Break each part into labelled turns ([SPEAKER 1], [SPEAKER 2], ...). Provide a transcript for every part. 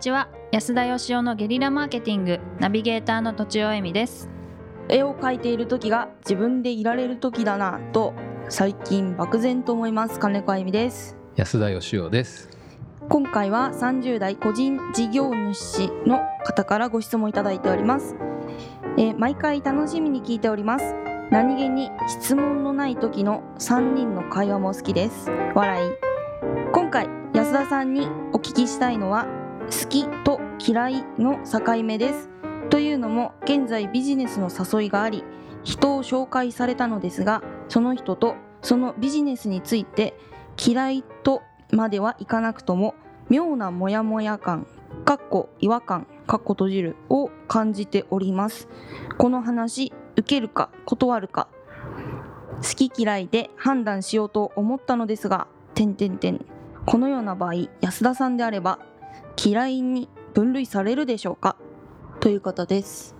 [SPEAKER 1] ちは。安田義雄のゲリラマーケティングナビゲーターのとちおえみです。
[SPEAKER 2] 絵を描いている時が自分でいられる時だなと最近漠然と思います。金子あゆみです。
[SPEAKER 3] 安田義雄です。
[SPEAKER 2] 今回は30代個人事業主の方からご質問いただいております、えー毎回楽しみに聞いております。何気に質問のない時の3人の会話も好きです。笑い。今回安田さんにお聞きしたいのは好きと嫌いの境目です。というのも現在ビジネスの誘いがあり人を紹介されたのですがその人とそのビジネスについて嫌いとまではいかなくとも妙なモヤモヤ感かっこ違和感かっこ閉じるを感じております。この話受けるか断るか好き嫌いで判断しようと思ったのですが点点点このような場合安田さんであれば嫌いに分類されるでしょうか？という方です。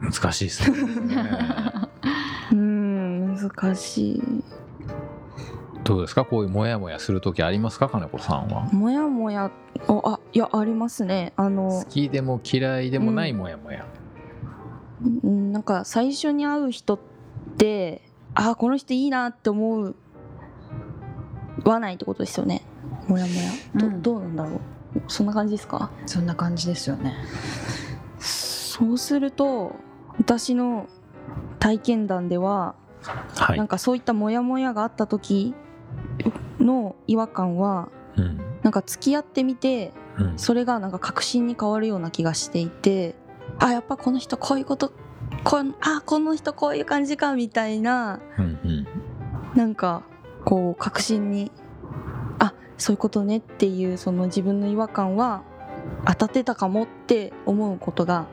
[SPEAKER 3] 難しいですね。
[SPEAKER 2] うーん難しい。
[SPEAKER 3] どうですか？こういうモヤモヤする時ありますか？金子さんは。
[SPEAKER 2] もやもやおあいやありますね。あの
[SPEAKER 3] 好きでも嫌いでもないモヤモヤ、
[SPEAKER 2] うんなんか最初に会う人ってあこの人いいなって思わないってことですよねもやもや。ど,、
[SPEAKER 1] うん。
[SPEAKER 2] どうなんだろう。そんな感じですか？
[SPEAKER 1] そんな感じですよね。
[SPEAKER 2] そうすると私の体験談では、
[SPEAKER 3] はい。
[SPEAKER 2] なんかそういったモヤモヤがあった時の違和感は
[SPEAKER 3] うん。
[SPEAKER 2] なんか付き合ってみて
[SPEAKER 3] うん。
[SPEAKER 2] それがなんか確信に変わるような気がしていてあやっぱこの人こういうことこんあこの人こういう感じかみたいな
[SPEAKER 3] うんうん。
[SPEAKER 2] なんかこう確信にあそういうことねっていうその自分の違和感は当たってたかもって思うことが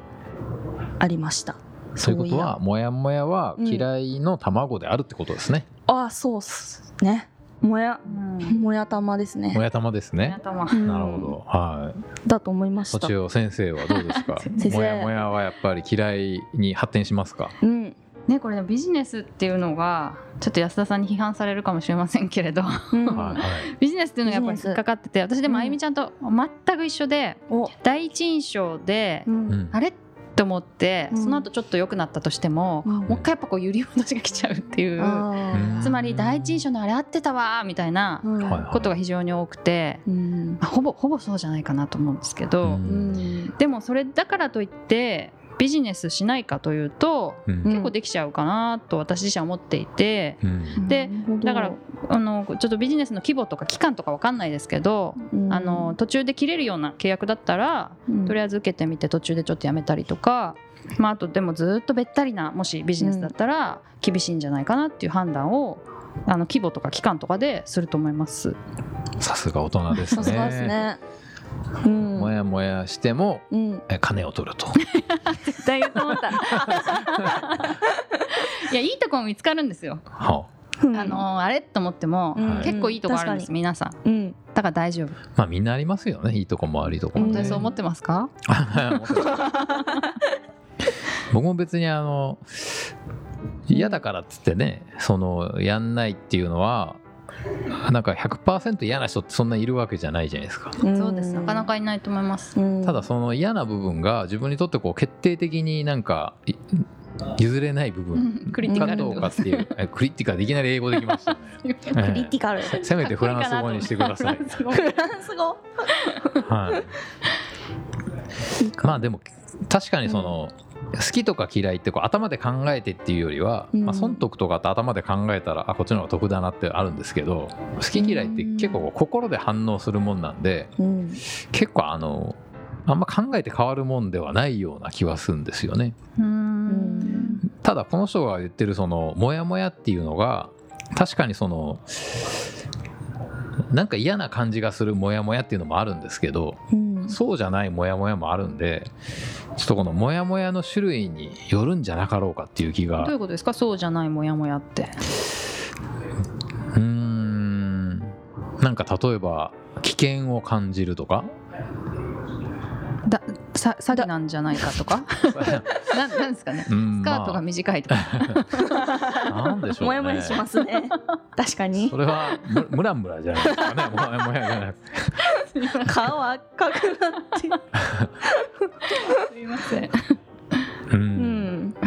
[SPEAKER 2] ありました。
[SPEAKER 3] そういうこと
[SPEAKER 2] や。
[SPEAKER 3] はモヤモヤは
[SPEAKER 2] うん。
[SPEAKER 3] 嫌いの卵であるってことですね、
[SPEAKER 2] あそうっすね。もや
[SPEAKER 1] うん。
[SPEAKER 2] もや玉ですね。
[SPEAKER 3] もや玉ですね、
[SPEAKER 1] 頭
[SPEAKER 2] うん。
[SPEAKER 3] なるほど。はい。
[SPEAKER 2] だと思いました。
[SPEAKER 3] 先生はどうですか？
[SPEAKER 2] 先生。
[SPEAKER 3] モヤモヤはやっぱり嫌いに発展しますか？
[SPEAKER 2] うん
[SPEAKER 1] ねこれねビジネスっていうのがちょっと安田さんに批判されるかもしれませんけれど。ビジネスっていうのがやっぱり引っかかってて私でもあゆみちゃんと全く一緒で、
[SPEAKER 2] お。
[SPEAKER 1] 第一印象で、あれ？って思って、
[SPEAKER 2] うん。
[SPEAKER 1] その後ちょっと良くなったとしても、
[SPEAKER 2] うん。
[SPEAKER 1] もう一回やっぱこう揺り戻しが来ちゃうっていう、つまり第一印象のあれ合ってたわーみたいなことが非常に多くて、
[SPEAKER 2] うん。
[SPEAKER 1] まあほぼほぼそうじゃないかなと思うんですけど、でもそれだからといってビジネスしないかというと
[SPEAKER 3] うん。
[SPEAKER 1] 結構できちゃうかなと私自身は思っていて、
[SPEAKER 3] うん。
[SPEAKER 1] でだからあのちょっとビジネスの規模とか期間とかわかんないですけど、
[SPEAKER 2] うん。
[SPEAKER 1] あの途中で切れるような契約だったらとりあえず受けてみて途中でちょっとやめたりとか、まあ、あとでもずっとべったりなもしビジネスだったら厳しいんじゃないかなっていう判断をあの規模とか期間とかですると思います。
[SPEAKER 3] さすが大人です
[SPEAKER 2] さすがです
[SPEAKER 3] ね
[SPEAKER 2] ねうん。
[SPEAKER 3] もやもやしても
[SPEAKER 2] うん。
[SPEAKER 3] え金を取ると。
[SPEAKER 1] 絶対言うと思った。いやいいとこも見つかるんですよ。
[SPEAKER 3] は
[SPEAKER 2] うん。
[SPEAKER 1] あのあれと思っても、
[SPEAKER 2] うん。
[SPEAKER 1] 結構いいとこあるんです
[SPEAKER 2] 確
[SPEAKER 1] 皆さん。
[SPEAKER 2] うん。
[SPEAKER 1] だから大丈夫。
[SPEAKER 3] あまあみんなありますよね。いいとこも悪いとこもね。
[SPEAKER 1] 本当にそう思ってますか？
[SPEAKER 3] 僕も別にあの嫌だからっつってねそのやんないっていうのはなんか100%嫌な人ってそんないるわけじゃないじゃないですか。
[SPEAKER 1] そうです。なかなかいないと思います。
[SPEAKER 2] うん。
[SPEAKER 3] ただその嫌な部分が自分にとってこう決定的になんかい譲れない部分。
[SPEAKER 1] クリティカ
[SPEAKER 3] か
[SPEAKER 1] ル
[SPEAKER 3] どうかっていう。えクリティカルでいきなり英語できましたね。
[SPEAKER 2] クリティカル。
[SPEAKER 3] せせめてフランス語にしてください、
[SPEAKER 1] フランス語。
[SPEAKER 2] フランス語。
[SPEAKER 3] はい、まあでも確かにその、好きとか嫌いってこう頭で考えてっていうよりは、
[SPEAKER 2] うん。
[SPEAKER 3] まあ、損得とかって頭で考えたらあこっちの方が得だなってあるんですけど好き嫌いって結構心で反応するもんなんで
[SPEAKER 2] うん。
[SPEAKER 3] 結構あのあんま考えて変わるもんではないような気はするんですよね。ただこの人が言ってるそのモヤモヤっていうのが確かにそのなんか嫌な感じがするモヤモヤっていうのもあるんですけど
[SPEAKER 2] うん
[SPEAKER 3] そうじゃないモヤモヤもあるんでちょっとこのモヤモヤの種類によるんじゃなかろうかっていう気が。
[SPEAKER 1] どういうことですか？そうじゃないモヤモヤって。
[SPEAKER 3] うーん。なんか例えば危険を感じるとか？
[SPEAKER 1] ださ詐欺なんじゃないかとか？ななんですかね？
[SPEAKER 3] うん
[SPEAKER 1] スカートが短いとか、
[SPEAKER 3] ま あなんでしょうね。
[SPEAKER 2] もやもやしますね。確かに。
[SPEAKER 3] それはむムラムラじゃないですかね。もやもやじゃなくて
[SPEAKER 2] 顔赤くなって。
[SPEAKER 1] すいません。
[SPEAKER 3] う
[SPEAKER 2] うん。ん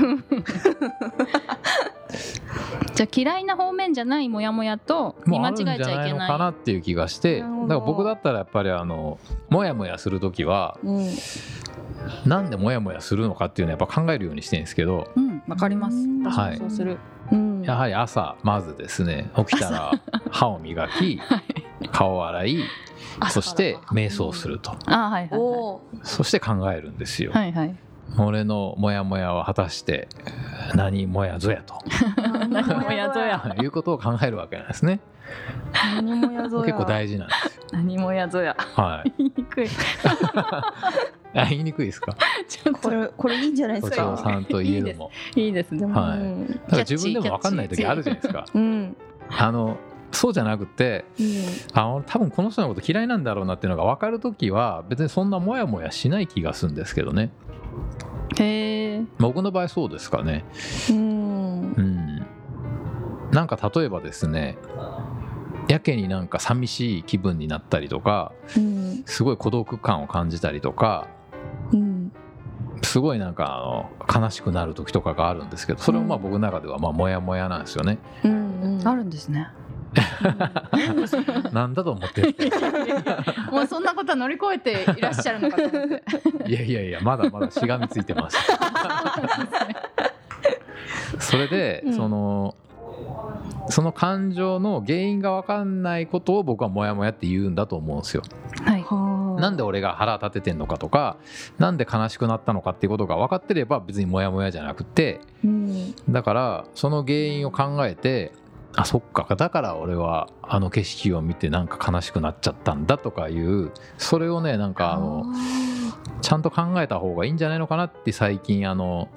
[SPEAKER 1] じゃあ嫌いな方面じゃないモヤモヤと見間違えちゃ
[SPEAKER 3] ない。いの
[SPEAKER 1] けない
[SPEAKER 3] かなっていう気がして。だから僕だったらやっぱりあのモヤモヤする時は
[SPEAKER 2] うん。
[SPEAKER 3] なんでモヤモヤするのかっていうのはやっぱ考えるようにしてるんですけど。
[SPEAKER 1] うんわかります。
[SPEAKER 2] うん。
[SPEAKER 1] 私もそうする、
[SPEAKER 2] うん。
[SPEAKER 3] やはり朝まずですね。起きたら 歯を磨き顔を洗いそして瞑想すると。
[SPEAKER 1] あはいはい
[SPEAKER 3] そして考えるんですよ。
[SPEAKER 1] いはいはい。
[SPEAKER 3] 俺のモヤモヤは果たして何モヤぞやと。
[SPEAKER 1] 何もやぞや。
[SPEAKER 3] いうことを考えるわけなんですね。
[SPEAKER 2] 何もやぞや。
[SPEAKER 3] 結構大事なんですよ。
[SPEAKER 1] 何もやぞや。
[SPEAKER 3] はい。
[SPEAKER 1] 言いにくい。
[SPEAKER 3] あ言いにくいですか？
[SPEAKER 1] ちょっ
[SPEAKER 2] ことれこれいいんじゃないで
[SPEAKER 3] 都
[SPEAKER 2] すか？
[SPEAKER 3] 庁さんと言えるも。
[SPEAKER 1] いいです。ね
[SPEAKER 3] はい。
[SPEAKER 2] うん。
[SPEAKER 3] だから自分でも分かんない時あるじゃないですか。
[SPEAKER 2] うん
[SPEAKER 3] あのそうじゃなくてあ俺多分この人のこと嫌いなんだろうなっていうのが分かる時は別にそんなモヤモヤしない気がするんですけどね。
[SPEAKER 1] へえ
[SPEAKER 3] 僕の場合そうですかね。
[SPEAKER 2] うん。
[SPEAKER 3] うん。なんか例えばですねやけになんか寂しい気分になったりとか
[SPEAKER 2] うん。
[SPEAKER 3] すごい孤独感を感じたりとか
[SPEAKER 2] うん。
[SPEAKER 3] すごいなんかあの悲しくなる時とかがあるんですけどそれもまあ僕の中ではまあモヤモヤなんですよね。
[SPEAKER 2] うん。
[SPEAKER 1] あるんですね
[SPEAKER 3] なんだと思って。る
[SPEAKER 1] もうそんなことは乗り越えていらっしゃるのかと思って。
[SPEAKER 3] いやいやいやまだまだしがみついてます。それで、
[SPEAKER 2] うん。
[SPEAKER 3] そのその感情の原因が分かんないことを僕はモヤモヤって言うんだと思うんですよ。
[SPEAKER 1] はい。
[SPEAKER 2] はあ。
[SPEAKER 3] なんで俺が腹立ててんのかとかなんで悲しくなったのかっていうことが分かってれば別にモヤモヤじゃなくて
[SPEAKER 2] うん。
[SPEAKER 3] だからその原因を考えてあそっか。だから俺はあの景色を見てなんか悲しくなっちゃったんだとかいうそれをねなんかあのちゃんと考えた方がいいんじゃないのかなって最近あの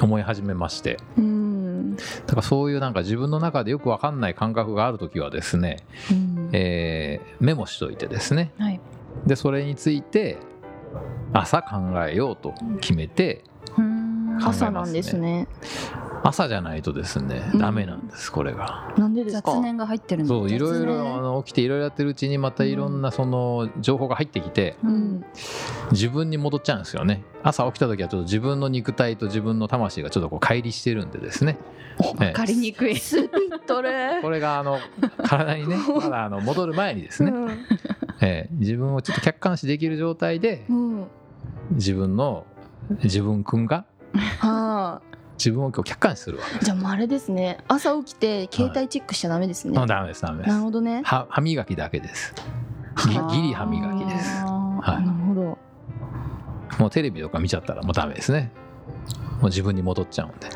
[SPEAKER 3] 思い始めまして。
[SPEAKER 2] うん。
[SPEAKER 3] だからそういうなんか自分の中でよく分かんない感覚がある時はですね、
[SPEAKER 2] うん。
[SPEAKER 3] えーメモしといてですね。
[SPEAKER 1] はい。
[SPEAKER 3] でそれについて朝考えようと決めて
[SPEAKER 1] うーん
[SPEAKER 2] 朝なんですね
[SPEAKER 3] 朝じゃないとですね
[SPEAKER 2] うん。
[SPEAKER 3] ダメなんですこれが。
[SPEAKER 2] なんでですか？
[SPEAKER 1] 雑念が入ってるんだ。
[SPEAKER 3] そういろいろあの起きていろいろやってるうちにまたいろんなその情報が入ってきて
[SPEAKER 2] うん。
[SPEAKER 3] 自分に戻っちゃうんですよね。朝起きた時はちょっと自分の肉体と自分の魂がちょっとこう乖離してるんでですね、ええ
[SPEAKER 1] 分かりにくい。
[SPEAKER 2] スピットル
[SPEAKER 3] これがあの体にね まだあの戻る前にですね、ええ。自分をちょっと客観視できる状態で
[SPEAKER 2] うんうん。
[SPEAKER 3] 自分の自分くんが
[SPEAKER 2] はあ
[SPEAKER 3] 自分をこう客観視するわ。
[SPEAKER 2] じゃあもうあれですね。朝起きて携帯チェックしちゃダメですね。
[SPEAKER 3] あダメですダメです。
[SPEAKER 2] なるほどね。
[SPEAKER 3] は歯磨きだけです。ぎギリ歯磨きです。はい。
[SPEAKER 2] なるほど。
[SPEAKER 3] もうテレビとか見ちゃったらもうダメですね。もう自分に戻っちゃうんで、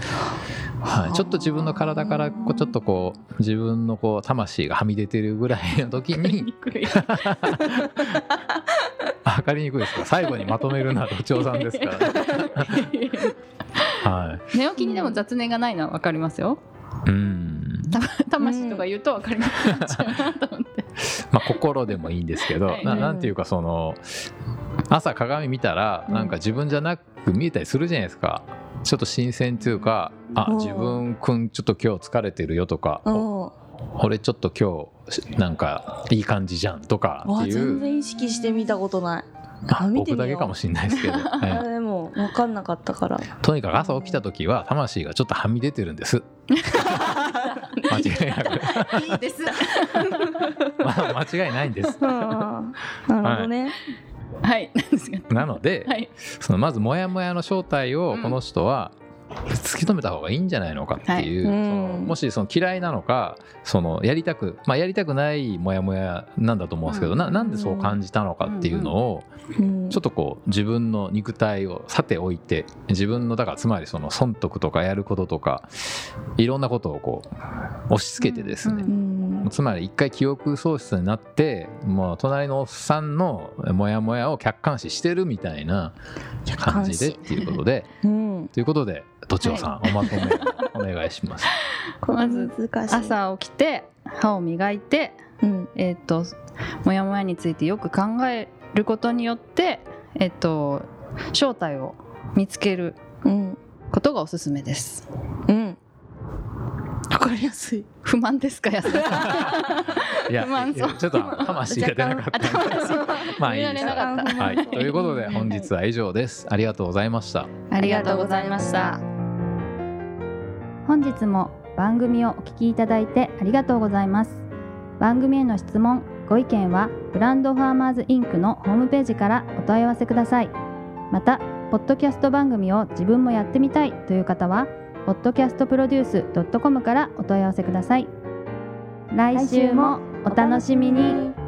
[SPEAKER 3] はい、ちょっと自分の体からこうちょっとこう自分のこう魂がはみ出てるぐらいの時に。分かりにくい。ですか？最後にまとめるのは土長さんですから、ね、はい。
[SPEAKER 1] 寝起きにでも雑念がないのは分かりますよ。
[SPEAKER 3] うん。
[SPEAKER 1] た魂とか言うと分かりにくくなっちゃうなと思って。
[SPEAKER 3] まあ心でもいいんですけど、
[SPEAKER 1] はい。
[SPEAKER 3] ななんていうかその朝鏡見たら
[SPEAKER 2] うん
[SPEAKER 3] なんか自分じゃなく見えたりするじゃないですか。ちょっと新鮮っていうかあ
[SPEAKER 2] うん
[SPEAKER 3] 自分くんちょっと今日疲れてるよとか
[SPEAKER 2] うん
[SPEAKER 3] 俺ちょっと今日なんかいい感じじゃんとか
[SPEAKER 2] わ
[SPEAKER 3] っていう。
[SPEAKER 2] 全然意識してみたことない。
[SPEAKER 3] あ
[SPEAKER 2] あ見て
[SPEAKER 3] 僕だけかもしれないですけど、
[SPEAKER 2] あ
[SPEAKER 3] え
[SPEAKER 2] 分かんなかったから。
[SPEAKER 3] とにかく朝起きた時は魂がちょっとはみ出てるんです。間違いなく。
[SPEAKER 1] いいです。
[SPEAKER 3] まあ間違いないんです。
[SPEAKER 2] うんなるほどね。
[SPEAKER 1] はい。なんですが
[SPEAKER 3] なので、
[SPEAKER 1] はい。
[SPEAKER 3] そのまずモヤモヤの正体
[SPEAKER 1] うん。
[SPEAKER 3] をこの人は突き止めた方がいいんじゃないのかっていう、
[SPEAKER 2] はい。
[SPEAKER 3] その
[SPEAKER 2] うん。
[SPEAKER 3] もしその嫌いなのかそのやりたく、まあ、やりたくないモヤモヤなんだと思うんですけど、
[SPEAKER 1] うん。
[SPEAKER 3] ななんでそう感じたのかっていうのを
[SPEAKER 2] うん。
[SPEAKER 3] ちょっとこう自分の肉体をさておいて自分のだからつまりその損得とかやることとかいろんなことをこう押し付けてですね、
[SPEAKER 1] うん。
[SPEAKER 2] うん
[SPEAKER 3] つまり一回記憶喪失になってもう隣のおっさんのモヤモヤを客観視してるみたいな感じでっていうことで。
[SPEAKER 2] うん。
[SPEAKER 3] ということでどちらさん、おまとめお願いします。
[SPEAKER 2] まず難しい。
[SPEAKER 1] 朝起きて歯を磨いて
[SPEAKER 2] うん。
[SPEAKER 1] えっ、とモヤモヤについてよく考えることによってえっ、と正体を見つける
[SPEAKER 2] うん。
[SPEAKER 1] ことがおすすめです。
[SPEAKER 2] うん。わかりやすい。不満ですか安田さん。
[SPEAKER 3] いや
[SPEAKER 2] 不満そう。
[SPEAKER 3] ちょっと魂が出なかったまあいいです。はい、ということで本日は以上です。ありがとうございました。
[SPEAKER 2] ありがとうございました。
[SPEAKER 1] 本日も番組をお聞きいただいてありがとうございます。番組への質問ご意見はブランドファーマーズインクのホームページからお問い合わせください。またポッドキャスト番組を自分もやってみたいという方は podcastproduce.com からお問い合わせください。来週もお楽しみに。